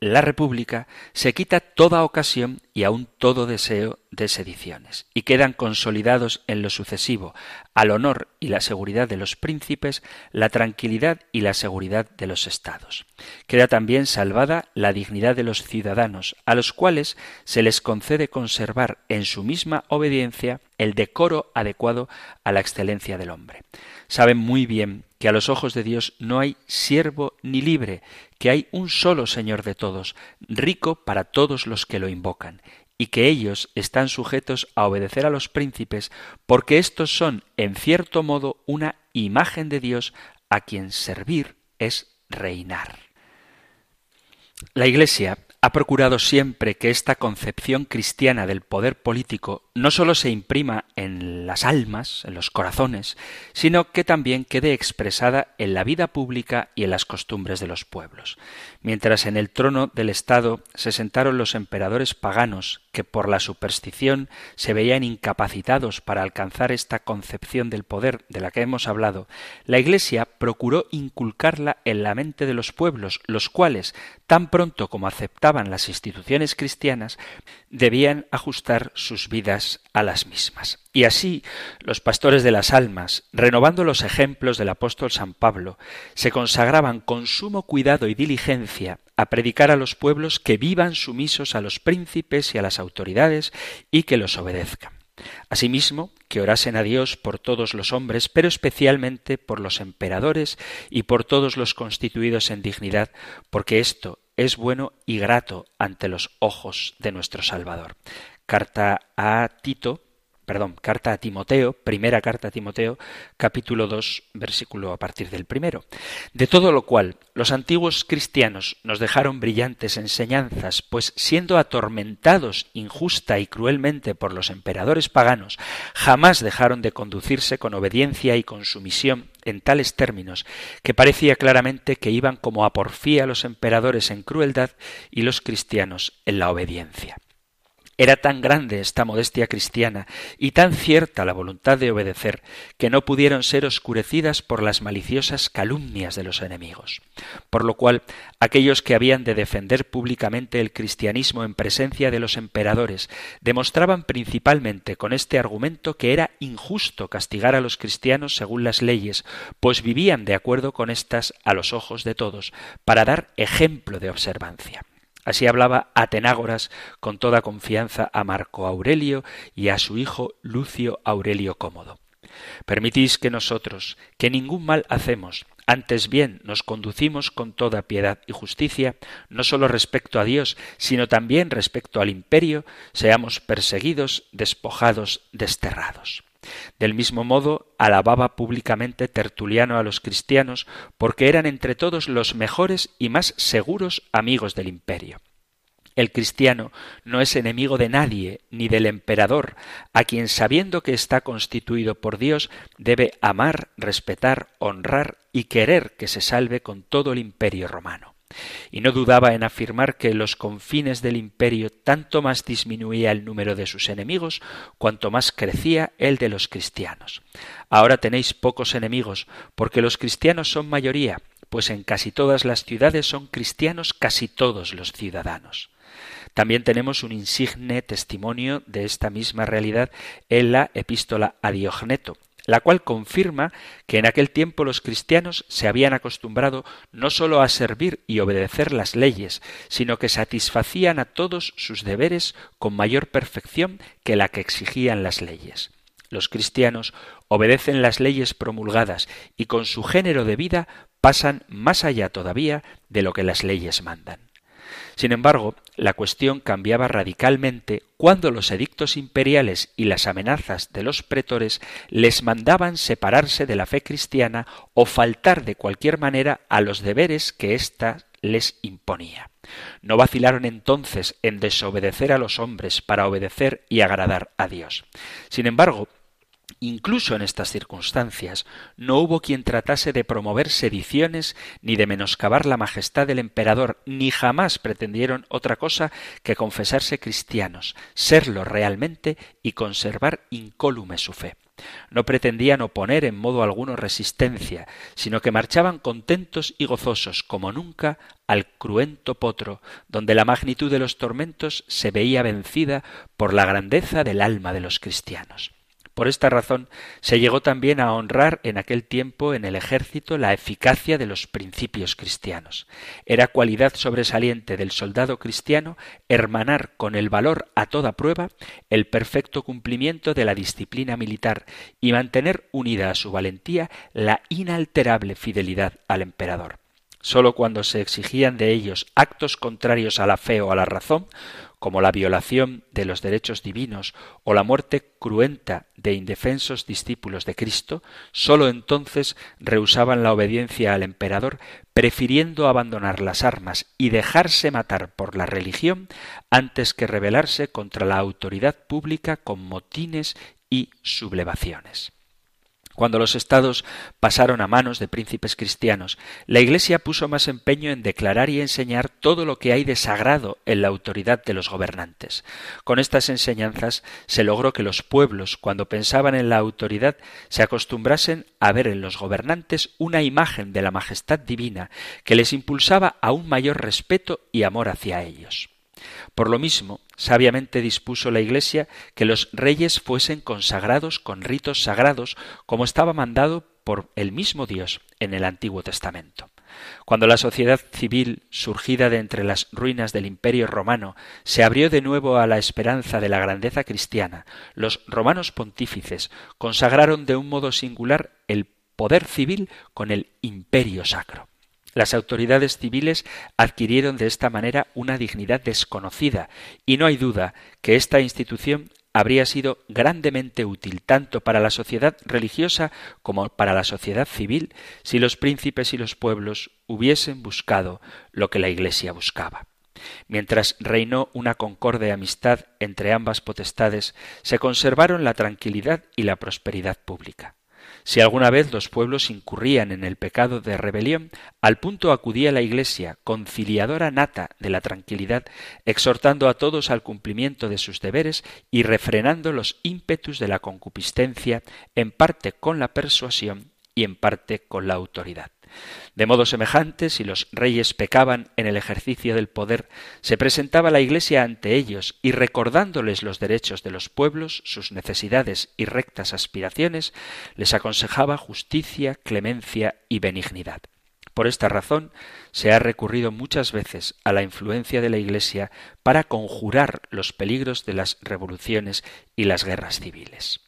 [SPEAKER 1] la República, se quita toda ocasión y aun todo deseo de sediciones, y quedan consolidados en lo sucesivo, al honor y la seguridad de los príncipes, la tranquilidad y la seguridad de los estados. Queda también salvada la dignidad de los ciudadanos, a los cuales se les concede conservar en su misma obediencia el decoro adecuado a la excelencia del hombre. Saben muy bien que a los ojos de Dios no hay siervo ni libre, que hay un solo Señor de todos, rico para todos los que lo invocan, y que ellos están sujetos a obedecer a los príncipes, porque éstos son, en cierto modo, una imagen de Dios a quien servir es reinar. La Iglesia ha procurado siempre que esta concepción cristiana del poder político no sólo se imprima en las almas, en los corazones, sino que también quede expresada en la vida pública y en las costumbres de los pueblos. Mientras en el trono del Estado se sentaron los emperadores paganos que por la superstición se veían incapacitados para alcanzar esta concepción del poder de la que hemos hablado, la Iglesia procuró inculcarla en la mente de los pueblos, los cuales, tan pronto como aceptaban las instituciones cristianas, debían ajustar sus vidas a las mismas. Y así los pastores de las almas, renovando los ejemplos del apóstol San Pablo, se consagraban con sumo cuidado y diligencia a predicar a los pueblos que vivan sumisos a los príncipes y a las autoridades y que los obedezcan. Asimismo, que orasen a Dios por todos los hombres, pero especialmente por los emperadores y por todos los constituidos en dignidad, porque esto es bueno y grato ante los ojos de nuestro Salvador. Carta a Tito, perdón, carta a Timoteo, primera carta a Timoteo, capítulo 2, versículo a partir del primero. De todo lo cual, los antiguos cristianos nos dejaron brillantes enseñanzas, pues siendo atormentados injusta y cruelmente por los emperadores paganos, jamás dejaron de conducirse con obediencia y con sumisión en tales términos que parecía claramente que iban como a porfía los emperadores en crueldad y los cristianos en la obediencia. Era tan grande esta modestia cristiana y tan cierta la voluntad de obedecer que no pudieron ser oscurecidas por las maliciosas calumnias de los enemigos. Por lo cual, aquellos que habían de defender públicamente el cristianismo en presencia de los emperadores demostraban principalmente con este argumento que era injusto castigar a los cristianos según las leyes, pues vivían de acuerdo con éstas a los ojos de todos, para dar ejemplo de observancia. Así hablaba Atenágoras con toda confianza a Marco Aurelio y a su hijo Lucio Aurelio Cómodo. Permitís que nosotros, que ningún mal hacemos, Antes bien nos conducimos con toda piedad y justicia, no sólo respecto a Dios, sino también respecto al imperio, seamos perseguidos, despojados, desterrados. Del mismo modo, alababa públicamente Tertuliano a los cristianos porque eran entre todos los mejores y más seguros amigos del imperio. El cristiano no es enemigo de nadie, ni del emperador, a quien sabiendo que está constituido por Dios, debe amar, respetar, honrar y querer que se salve con todo el imperio romano. Y no dudaba en afirmar que los confines del imperio tanto más disminuía el número de sus enemigos, cuanto más crecía el de los cristianos. Ahora tenéis pocos enemigos, porque los cristianos son mayoría, pues en casi todas las ciudades son cristianos casi todos los ciudadanos. También tenemos un insigne testimonio de esta misma realidad en la epístola a Diogneto, la cual confirma que en aquel tiempo los cristianos se habían acostumbrado no sólo a servir y obedecer las leyes, sino que satisfacían a todos sus deberes con mayor perfección que la que exigían las leyes. Los cristianos obedecen las leyes promulgadas y con su género de vida pasan más allá todavía de lo que las leyes mandan. Sin embargo, la cuestión cambiaba radicalmente cuando los edictos imperiales y las amenazas de los pretores les mandaban separarse de la fe cristiana o faltar de cualquier manera a los deberes que ésta les imponía. No vacilaron entonces en desobedecer a los hombres para obedecer y agradar a Dios. Sin embargo, Incluso en estas circunstancias no hubo quien tratase de promover sediciones ni de menoscabar la majestad del emperador, ni jamás pretendieron otra cosa que confesarse cristianos, serlo realmente y conservar incólume su fe. No pretendían oponer en modo alguno resistencia, sino que marchaban contentos y gozosos como nunca al cruento potro, donde la magnitud de los tormentos se veía vencida por la grandeza del alma de los cristianos. Por esta razón se llegó también a honrar en aquel tiempo en el ejército la eficacia de los principios cristianos. Era cualidad sobresaliente del soldado cristiano hermanar con el valor a toda prueba el perfecto cumplimiento de la disciplina militar y mantener unida a su valentía la inalterable fidelidad al emperador. Sólo cuando se exigían de ellos actos contrarios a la fe o a la razón, como la violación de los derechos divinos o la muerte cruenta de indefensos discípulos de Cristo, sólo entonces rehusaban la obediencia al emperador, prefiriendo abandonar las armas y dejarse matar por la religión antes que rebelarse contra la autoridad pública con motines y sublevaciones. Cuando los estados pasaron a manos de príncipes cristianos, la Iglesia puso más empeño en declarar y enseñar todo lo que hay de sagrado en la autoridad de los gobernantes. Con estas enseñanzas se logró que los pueblos, cuando pensaban en la autoridad, se acostumbrasen a ver en los gobernantes una imagen de la majestad divina que les impulsaba a un mayor respeto y amor hacia ellos. Por lo mismo, sabiamente dispuso la Iglesia que los reyes fuesen consagrados con ritos sagrados, como estaba mandado por el mismo Dios en el Antiguo Testamento. Cuando la sociedad civil, surgida de entre las ruinas del Imperio romano, se abrió de nuevo a la esperanza de la grandeza cristiana, los romanos pontífices consagraron de un modo singular el poder civil con el imperio sacro. Las autoridades civiles adquirieron de esta manera una dignidad desconocida, y no hay duda que esta institución habría sido grandemente útil tanto para la sociedad religiosa como para la sociedad civil si los príncipes y los pueblos hubiesen buscado lo que la Iglesia buscaba. Mientras reinó una concorde amistad entre ambas potestades, se conservaron la tranquilidad y la prosperidad pública. Si alguna vez los pueblos incurrían en el pecado de rebelión, al punto acudía la Iglesia, conciliadora nata de la tranquilidad, exhortando a todos al cumplimiento de sus deberes y refrenando los ímpetus de la concupiscencia, en parte con la persuasión y en parte con la autoridad. De modo semejante, si los reyes pecaban en el ejercicio del poder, se presentaba la Iglesia ante ellos y recordándoles los derechos de los pueblos, sus necesidades y rectas aspiraciones, les aconsejaba justicia, clemencia y benignidad. Por esta razón se ha recurrido muchas veces a la influencia de la Iglesia para conjurar los peligros de las revoluciones y las guerras civiles.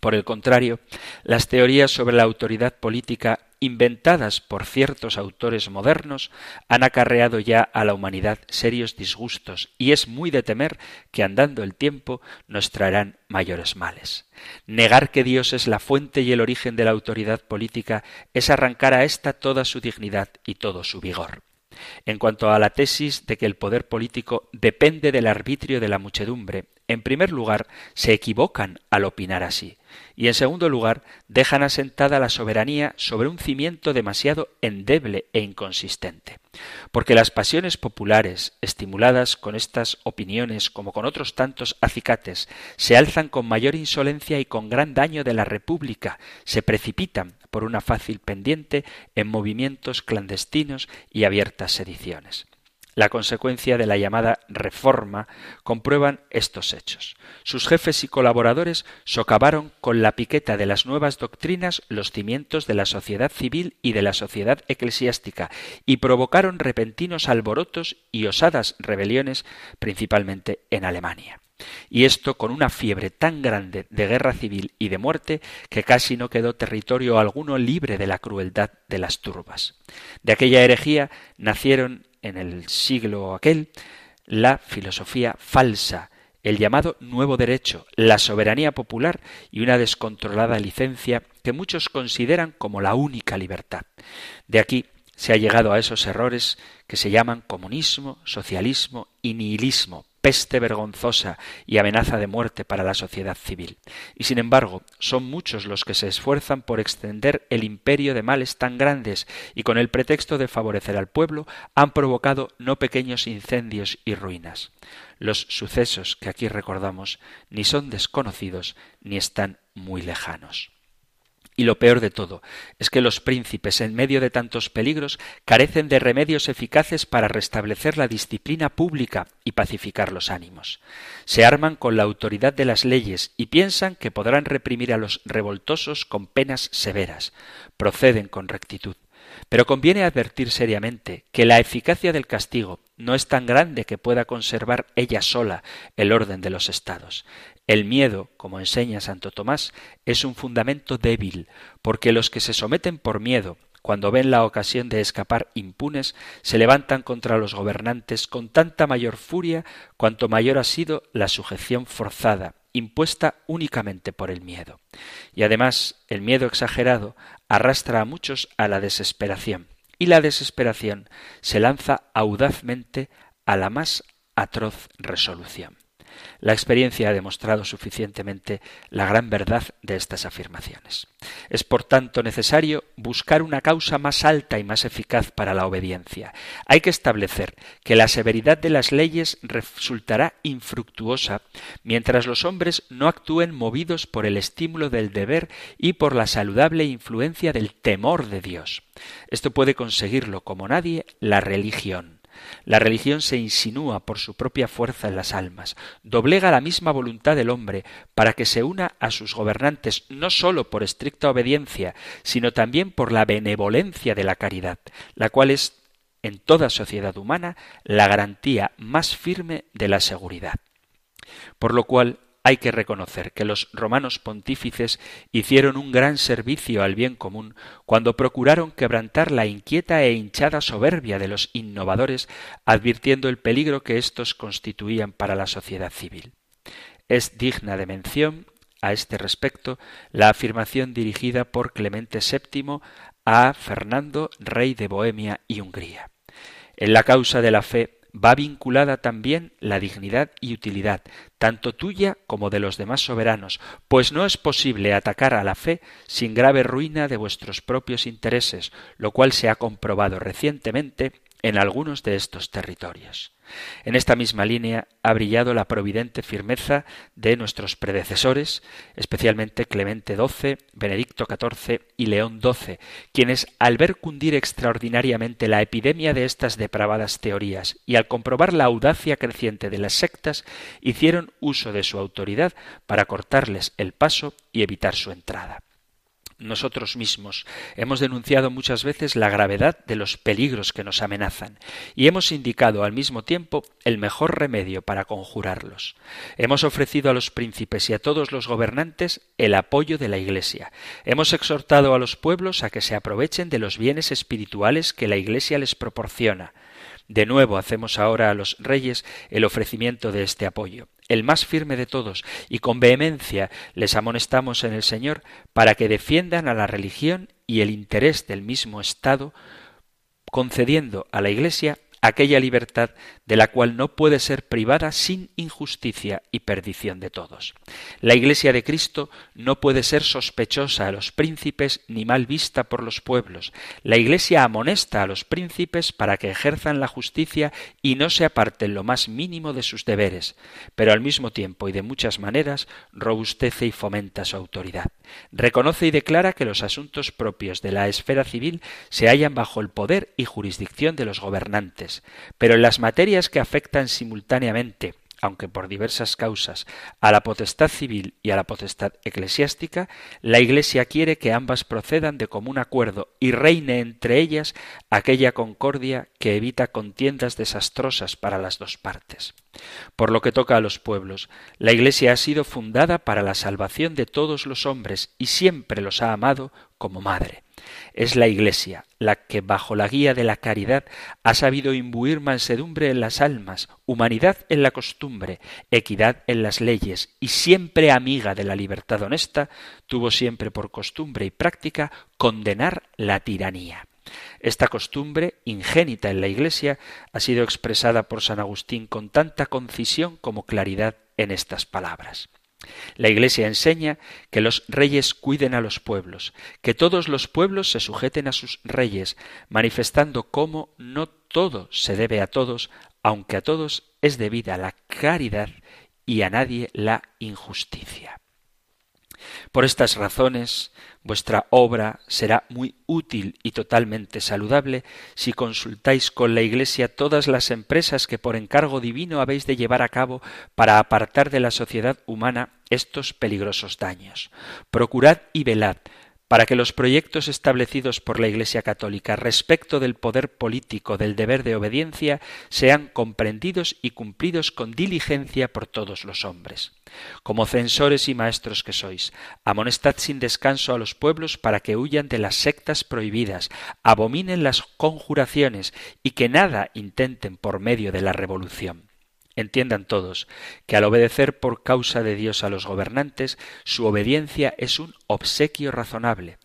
[SPEAKER 1] Por el contrario, las teorías sobre la autoridad política inventadas por ciertos autores modernos han acarreado ya a la humanidad serios disgustos y es muy de temer que andando el tiempo nos traerán mayores males. Negar que Dios es la fuente y el origen de la autoridad política es arrancar a ésta toda su dignidad y todo su vigor. En cuanto a la tesis de que el poder político depende del arbitrio de la muchedumbre, en primer lugar, se equivocan al opinar así, y en segundo lugar, dejan asentada la soberanía sobre un cimiento demasiado endeble e inconsistente. Porque las pasiones populares, estimuladas con estas opiniones como con otros tantos acicates, se alzan con mayor insolencia y con gran daño de la República, se precipitan por una fácil pendiente en movimientos clandestinos y abiertas sediciones. La consecuencia de la llamada reforma comprueban estos hechos. Sus jefes y colaboradores socavaron con la piqueta de las nuevas doctrinas los cimientos de la sociedad civil y de la sociedad eclesiástica y provocaron repentinos alborotos y osadas rebeliones principalmente en Alemania y esto con una fiebre tan grande de guerra civil y de muerte que casi no quedó territorio alguno libre de la crueldad de las turbas. De aquella herejía nacieron en el siglo aquel la filosofía falsa, el llamado nuevo derecho, la soberanía popular y una descontrolada licencia que muchos consideran como la única libertad. De aquí se ha llegado a esos errores que se llaman comunismo, socialismo y nihilismo, peste vergonzosa y amenaza de muerte para la sociedad civil. Y sin embargo, son muchos los que se esfuerzan por extender el imperio de males tan grandes y con el pretexto de favorecer al pueblo han provocado no pequeños incendios y ruinas. Los sucesos que aquí recordamos ni son desconocidos ni están muy lejanos. Y lo peor de todo es que los príncipes, en medio de tantos peligros, carecen de remedios eficaces para restablecer la disciplina pública y pacificar los ánimos. Se arman con la autoridad de las leyes y piensan que podrán reprimir a los revoltosos con penas severas. Proceden con rectitud. Pero conviene advertir seriamente que la eficacia del castigo no es tan grande que pueda conservar ella sola el orden de los estados. El miedo, como enseña Santo Tomás, es un fundamento débil, porque los que se someten por miedo, cuando ven la ocasión de escapar impunes, se levantan contra los gobernantes con tanta mayor furia cuanto mayor ha sido la sujeción forzada, impuesta únicamente por el miedo. Y además, el miedo exagerado arrastra a muchos a la desesperación, y la desesperación se lanza audazmente a la más atroz resolución. La experiencia ha demostrado suficientemente la gran verdad de estas afirmaciones. Es por tanto necesario buscar una causa más alta y más eficaz para la obediencia. Hay que establecer que la severidad de las leyes resultará infructuosa mientras los hombres no actúen movidos por el estímulo del deber y por la saludable influencia del temor de Dios. Esto puede conseguirlo como nadie la religión. La religión se insinúa por su propia fuerza en las almas, doblega la misma voluntad del hombre para que se una a sus gobernantes no sólo por estricta obediencia, sino también por la benevolencia de la caridad, la cual es en toda sociedad humana la garantía más firme de la seguridad. Por lo cual hay que reconocer que los romanos pontífices hicieron un gran servicio al bien común cuando procuraron quebrantar la inquieta e hinchada soberbia de los innovadores, advirtiendo el peligro que éstos constituían para la sociedad civil. Es digna de mención a este respecto la afirmación dirigida por Clemente VII a Fernando, rey de Bohemia y Hungría. En la causa de la fe va vinculada también la dignidad y utilidad, tanto tuya como de los demás soberanos, pues no es posible atacar a la fe sin grave ruina de vuestros propios intereses, lo cual se ha comprobado recientemente en algunos de estos territorios. En esta misma línea ha brillado la providente firmeza de nuestros predecesores, especialmente Clemente XII, Benedicto XIV y León XII, quienes al ver cundir extraordinariamente la epidemia de estas depravadas teorías y al comprobar la audacia creciente de las sectas, hicieron uso de su autoridad para cortarles el paso y evitar su entrada. Nosotros mismos. Hemos denunciado muchas veces la gravedad de los peligros que nos amenazan y hemos indicado al mismo tiempo el mejor remedio para conjurarlos. Hemos ofrecido a los príncipes y a todos los gobernantes el apoyo de la Iglesia. Hemos exhortado a los pueblos a que se aprovechen de los bienes espirituales que la Iglesia les proporciona. De nuevo hacemos ahora a los reyes el ofrecimiento de este apoyo el más firme de todos, y con vehemencia les amonestamos en el Señor para que defiendan a la religión y el interés del mismo Estado, concediendo a la Iglesia aquella libertad de la cual no puede ser privada sin injusticia y perdición de todos. La Iglesia de Cristo no puede ser sospechosa a los príncipes ni mal vista por los pueblos. La Iglesia amonesta a los príncipes para que ejerzan la justicia y no se aparten lo más mínimo de sus deberes, pero al mismo tiempo y de muchas maneras robustece y fomenta su autoridad. Reconoce y declara que los asuntos propios de la esfera civil se hallan bajo el poder y jurisdicción de los gobernantes, pero en las materias que afectan simultáneamente aunque por diversas causas, a la potestad civil y a la potestad eclesiástica, la Iglesia quiere que ambas procedan de común acuerdo y reine entre ellas aquella concordia que evita contiendas desastrosas para las dos partes. Por lo que toca a los pueblos, la Iglesia ha sido fundada para la salvación de todos los hombres y siempre los ha amado como madre. Es la Iglesia la que, bajo la guía de la caridad, ha sabido imbuir mansedumbre en las almas, humanidad en la costumbre, equidad en las leyes, y siempre amiga de la libertad honesta, tuvo siempre por costumbre y práctica condenar la tiranía. Esta costumbre, ingénita en la Iglesia, ha sido expresada por San Agustín con tanta concisión como claridad en estas palabras. La Iglesia enseña que los reyes cuiden a los pueblos, que todos los pueblos se sujeten a sus reyes, manifestando cómo no todo se debe a todos, aunque a todos es debida la caridad y a nadie la injusticia. Por estas razones, vuestra obra será muy útil y totalmente saludable si consultáis con la Iglesia todas las empresas que por encargo divino habéis de llevar a cabo para apartar de la sociedad humana estos peligrosos daños. Procurad y velad para que los proyectos establecidos por la Iglesia Católica respecto del poder político del deber de obediencia sean comprendidos y cumplidos con diligencia por todos los hombres. Como censores y maestros que sois, amonestad sin descanso a los pueblos para que huyan de las sectas prohibidas, abominen las conjuraciones y que nada intenten por medio de la revolución. Entiendan todos que al obedecer por causa de Dios a los gobernantes, su obediencia es un obsequio razonable.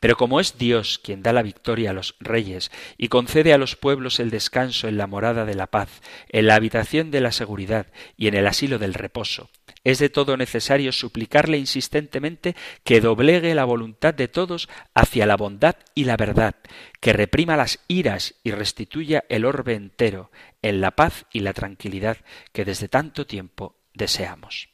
[SPEAKER 1] Pero como es Dios quien da la victoria a los reyes y concede a los pueblos el descanso en la morada de la paz, en la habitación de la seguridad y en el asilo del reposo, es de todo necesario suplicarle insistentemente que doblegue la voluntad de todos hacia la bondad y la verdad, que reprima las iras y restituya el orbe entero, en la paz y la tranquilidad que desde tanto tiempo deseamos.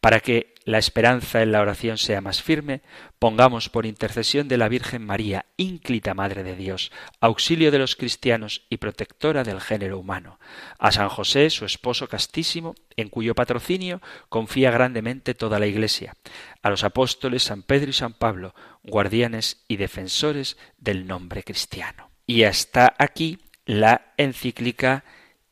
[SPEAKER 1] Para que la esperanza en la oración sea más firme, pongamos por intercesión de la Virgen María, ínclita Madre de Dios, auxilio de los cristianos y protectora del género humano, a San José, su esposo castísimo, en cuyo patrocinio confía grandemente toda la Iglesia, a los apóstoles San Pedro y San Pablo, guardianes y defensores del nombre cristiano. Y hasta aquí la encíclica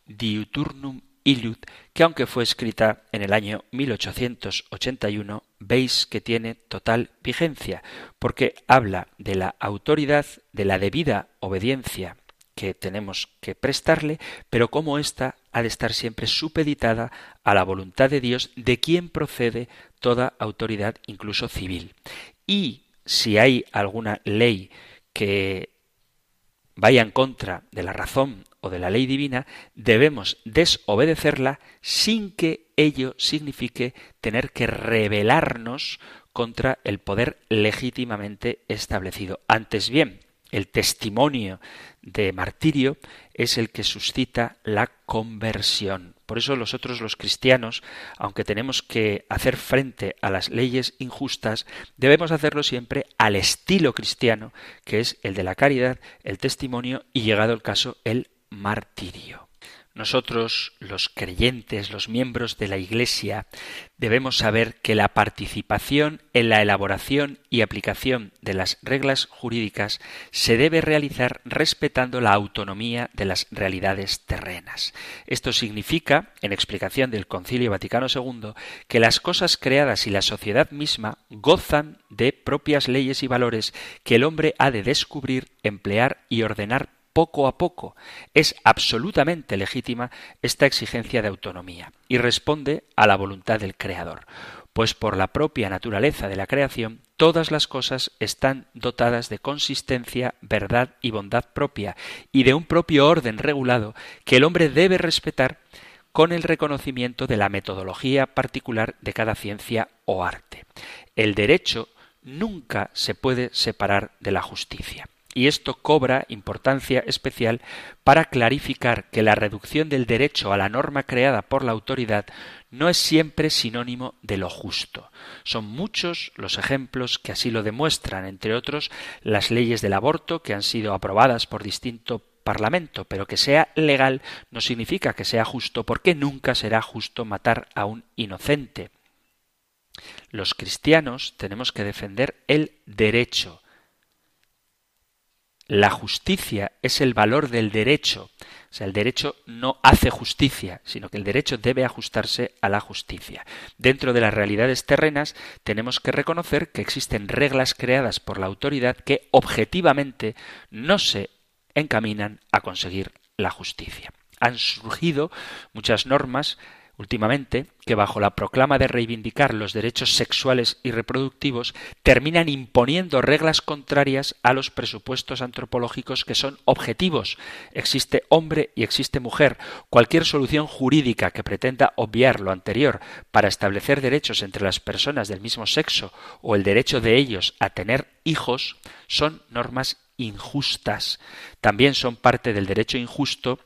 [SPEAKER 1] Diuturnum Illud, que aunque fue escrita en el año 1881, veis que tiene total vigencia, porque habla de la autoridad, de la debida obediencia que tenemos que prestarle, pero cómo ésta ha de estar siempre supeditada a la voluntad de Dios, de quien procede toda autoridad, incluso civil. Y si hay alguna ley que vaya en contra de la razón o de la ley divina, debemos desobedecerla sin que ello signifique tener que rebelarnos contra el poder legítimamente establecido. Antes bien, el testimonio de martirio es el que suscita la conversión. Por eso nosotros los cristianos, aunque tenemos que hacer frente a las leyes injustas, debemos hacerlo siempre al estilo cristiano, que es el de la caridad, el testimonio y, llegado el caso, el martirio. nosotros, los creyentes, los miembros de la Iglesia, debemos saber que la participación en la elaboración y aplicación de las reglas jurídicas se debe realizar respetando la autonomía de las realidades terrenas. Esto significa, en explicación del Concilio Vaticano II, que las cosas creadas y la sociedad misma gozan de propias leyes y valores que el hombre ha de descubrir, emplear y ordenar poco a poco. Es absolutamente legítima esta exigencia de autonomía y responde a la voluntad del Creador, pues por la propia naturaleza de la creación todas las cosas están dotadas de consistencia, verdad y bondad propia y de un propio orden regulado que el hombre debe respetar con el reconocimiento de la metodología particular de cada ciencia o arte. El derecho nunca se puede separar de la justicia. Y esto cobra importancia especial para clarificar que la reducción del derecho a la norma creada por la autoridad no es siempre sinónimo de lo justo. Son muchos los ejemplos que así lo demuestran, entre otros las leyes del aborto que han sido aprobadas por distinto Parlamento, pero que sea legal no significa que sea justo, porque nunca será justo matar a un inocente. Los cristianos tenemos que defender el derecho, la justicia es el valor del derecho. O sea, el derecho no hace justicia, sino que el derecho debe ajustarse a la justicia. Dentro de las realidades terrenas tenemos que reconocer que existen reglas creadas por la autoridad que objetivamente no se encaminan a conseguir la justicia. Han surgido muchas normas últimamente que bajo la proclama de reivindicar los derechos sexuales y reproductivos terminan imponiendo reglas contrarias a los presupuestos antropológicos que son objetivos. Existe hombre y existe mujer. Cualquier solución jurídica que pretenda obviar lo anterior para establecer derechos entre las personas del mismo sexo o el derecho de ellos a tener hijos son normas injustas. También son parte del derecho injusto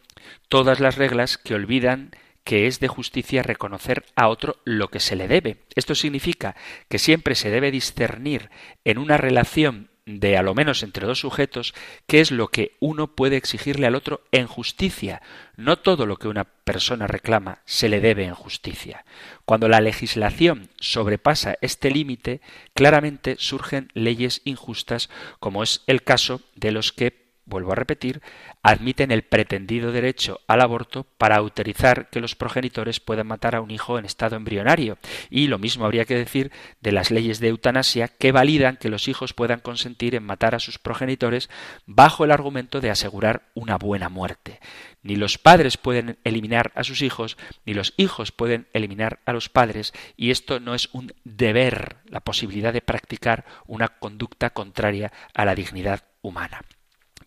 [SPEAKER 1] todas las reglas que olvidan que es de justicia reconocer a otro lo que se le debe. Esto significa que siempre se debe discernir en una relación de a lo menos entre dos sujetos qué es lo que uno puede exigirle al otro en justicia. No todo lo que una persona reclama se le debe en justicia. Cuando la legislación sobrepasa este límite, claramente surgen leyes injustas, como es el caso de los que vuelvo a repetir, admiten el pretendido derecho al aborto para autorizar que los progenitores puedan matar a un hijo en estado embrionario. Y lo mismo habría que decir de las leyes de eutanasia que validan que los hijos puedan consentir en matar a sus progenitores bajo el argumento de asegurar una buena muerte. Ni los padres pueden eliminar a sus hijos, ni los hijos pueden eliminar a los padres, y esto no es un deber, la posibilidad de practicar una conducta contraria a la dignidad humana.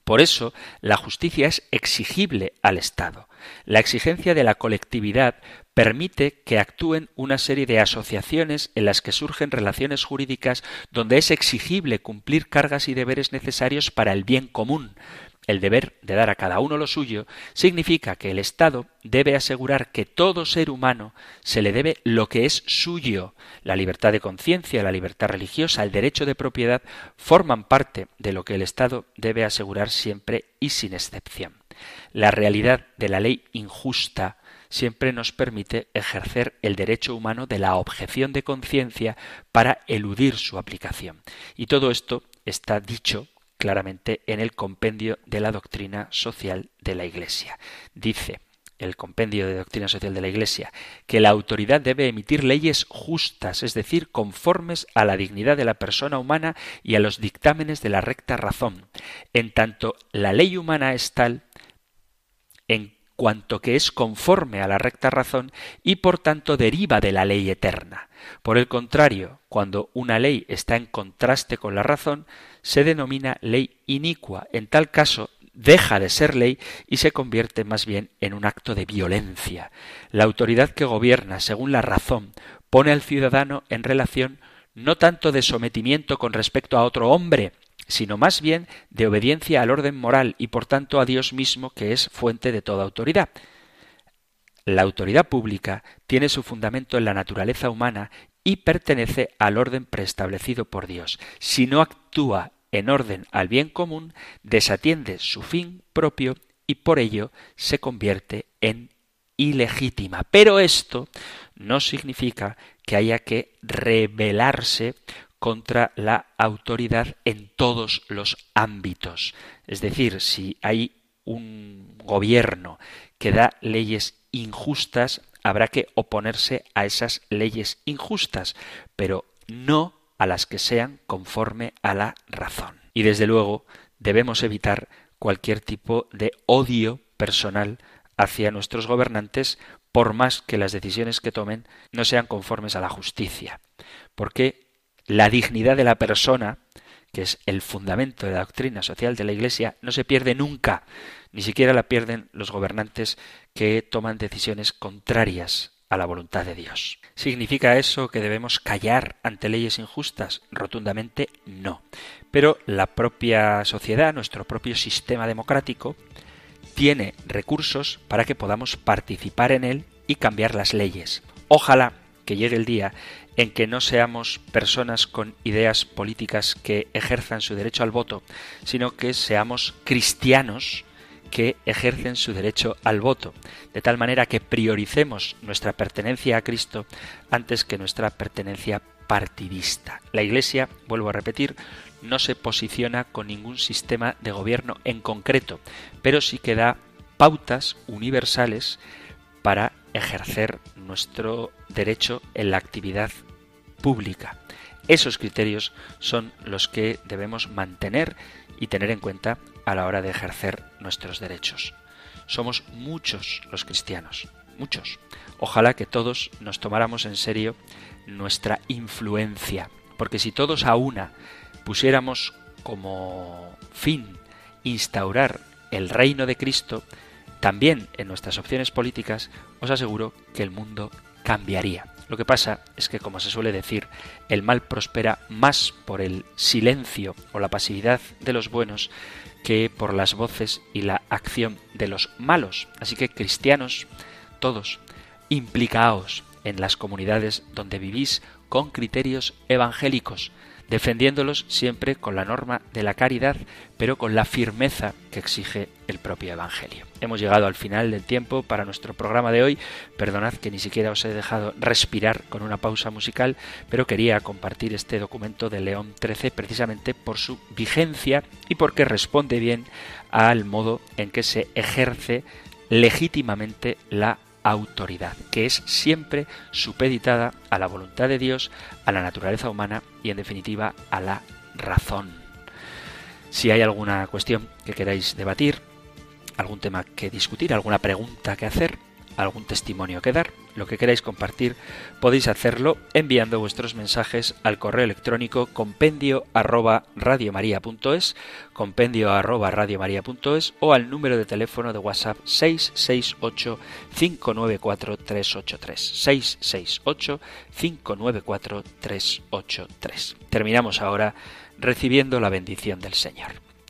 [SPEAKER 1] Por eso, la justicia es exigible al Estado. La exigencia de la colectividad permite que actúen una serie de asociaciones en las que surgen relaciones jurídicas donde es exigible cumplir cargas y deberes necesarios para el bien común, el deber de dar a cada uno lo suyo significa que el Estado debe asegurar que todo ser humano se le debe lo que es suyo. La libertad de conciencia, la libertad religiosa, el derecho de propiedad forman parte de lo que el Estado debe asegurar siempre y sin excepción. La realidad de la ley injusta siempre nos permite ejercer el derecho humano de la objeción de conciencia para eludir su aplicación. Y todo esto está dicho claramente en el compendio de la doctrina social de la Iglesia. Dice el compendio de doctrina social de la Iglesia, que la autoridad debe emitir leyes justas, es decir, conformes a la dignidad de la persona humana y a los dictámenes de la recta razón, en tanto la ley humana es tal en cuanto que es conforme a la recta razón y por tanto deriva de la ley eterna. Por el contrario, cuando una ley está en contraste con la razón, se denomina ley inicua. En tal caso, deja de ser ley y se convierte más bien en un acto de violencia. La autoridad que gobierna según la razón pone al ciudadano en relación no tanto de sometimiento con respecto a otro hombre, sino más bien de obediencia al orden moral y por tanto a Dios mismo que es fuente de toda autoridad. La autoridad pública tiene su fundamento en la naturaleza humana y pertenece al orden preestablecido por Dios. Si no actúa en orden al bien común, desatiende su fin propio y por ello se convierte en ilegítima. Pero esto no significa que haya que rebelarse contra la autoridad en todos los ámbitos. Es decir, si hay un gobierno que da leyes injustas, habrá que oponerse a esas leyes injustas, pero no a las que sean conforme a la razón. Y desde luego debemos evitar cualquier tipo de odio personal hacia nuestros gobernantes por más que las decisiones que tomen no sean conformes a la justicia. Porque la dignidad de la persona, que es el fundamento de la doctrina social de la Iglesia, no se pierde nunca, ni siquiera la pierden los gobernantes que toman decisiones contrarias a la voluntad de Dios. ¿Significa eso que debemos callar ante leyes injustas? Rotundamente no. Pero la propia sociedad, nuestro propio sistema democrático, tiene recursos para que podamos participar en él y cambiar las leyes. Ojalá que llegue el día en que no seamos personas con ideas políticas que ejerzan su derecho al voto, sino que seamos cristianos que ejercen su derecho al voto, de tal manera que prioricemos nuestra pertenencia a Cristo antes que nuestra pertenencia partidista. La Iglesia, vuelvo a repetir, no se posiciona con ningún sistema de gobierno en concreto, pero sí que da pautas universales para ejercer nuestro derecho en la actividad pública. Esos criterios son los que debemos mantener y tener en cuenta a la hora de ejercer nuestros derechos. Somos muchos los cristianos, muchos. Ojalá que todos nos tomáramos en serio nuestra influencia, porque si todos a una pusiéramos como fin instaurar el reino de Cristo, también en nuestras opciones políticas, os aseguro que el mundo cambiaría. Lo que pasa es que, como se suele decir, el mal prospera más por el silencio o la pasividad de los buenos que por las voces y la acción de los malos. Así que cristianos, todos, implicaos en las comunidades donde vivís con criterios evangélicos, defendiéndolos siempre con la norma de la caridad, pero con la firmeza que exige el propio Evangelio. Hemos llegado al final del tiempo para nuestro programa de hoy. Perdonad que ni siquiera os he dejado respirar con una pausa musical, pero quería compartir este documento de León XIII precisamente por su vigencia y porque responde bien al modo en que se ejerce legítimamente la autoridad, que es siempre supeditada a la voluntad de Dios, a la naturaleza humana y en definitiva a la razón. Si hay alguna cuestión que queráis debatir, algún tema que discutir, alguna pregunta que hacer, algún testimonio que dar, lo que queráis compartir, podéis hacerlo enviando vuestros mensajes al correo electrónico compendio arroba radiomaria.es, compendio arroba radiomaria.es o al número de teléfono de WhatsApp 668 594 383 668 594 383. Terminamos ahora recibiendo la bendición del Señor.